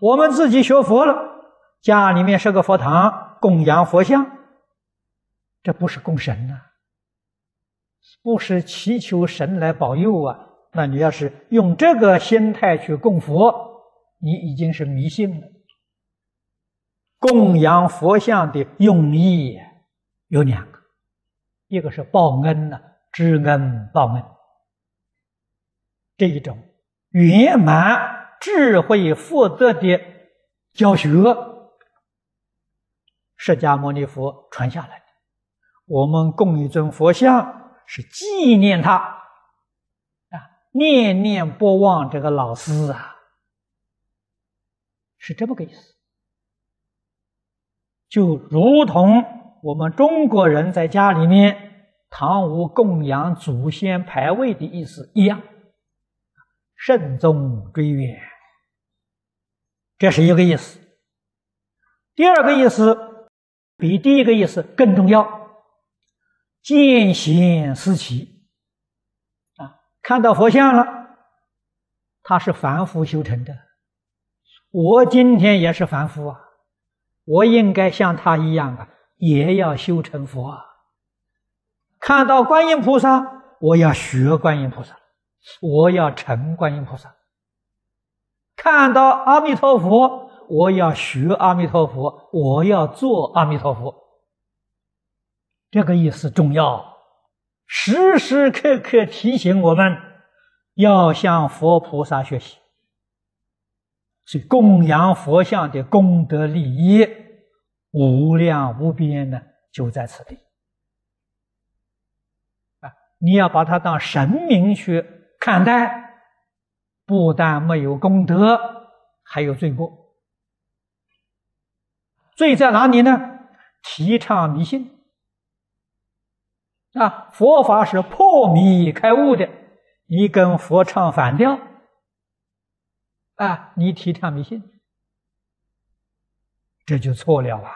我们自己学佛了，家里面设个佛堂，供养佛像，这不是供神呐、不是祈求神来保佑啊。那你要是用这个心态去供佛，你已经是迷信了。供养佛像的用意有两个，一个是报恩呐，知恩报恩，这一种圆满智慧福德的教学，释迦牟尼佛传下来的。我们供一尊佛像，是纪念他啊。念念不忘这个老师啊，是这么个意思。就如同我们中国人在家里面堂屋供养祖先牌位的意思一样，慎终追远，这是一个意思。第二个意思比第一个意思更重要，见贤思齐。啊看到佛像了，他是凡夫修成的。我今天也是凡夫啊，我应该像他一样啊，也要修成佛啊。看到观音菩萨，我要学观音菩萨，我要成观音菩萨。看到阿弥陀佛，我要学阿弥陀佛，我要做阿弥陀佛。这个意思重要。时时刻刻提醒我们，要向佛菩萨学习。所以供养佛像的功德利益无量无边呢，就在此地。啊，你要把它当神明去看待，不但没有功德，还有罪过。罪在哪里呢？提倡迷信。啊，佛法是破迷开悟的，你跟佛唱反调，啊，你提倡迷信，这就错了啊！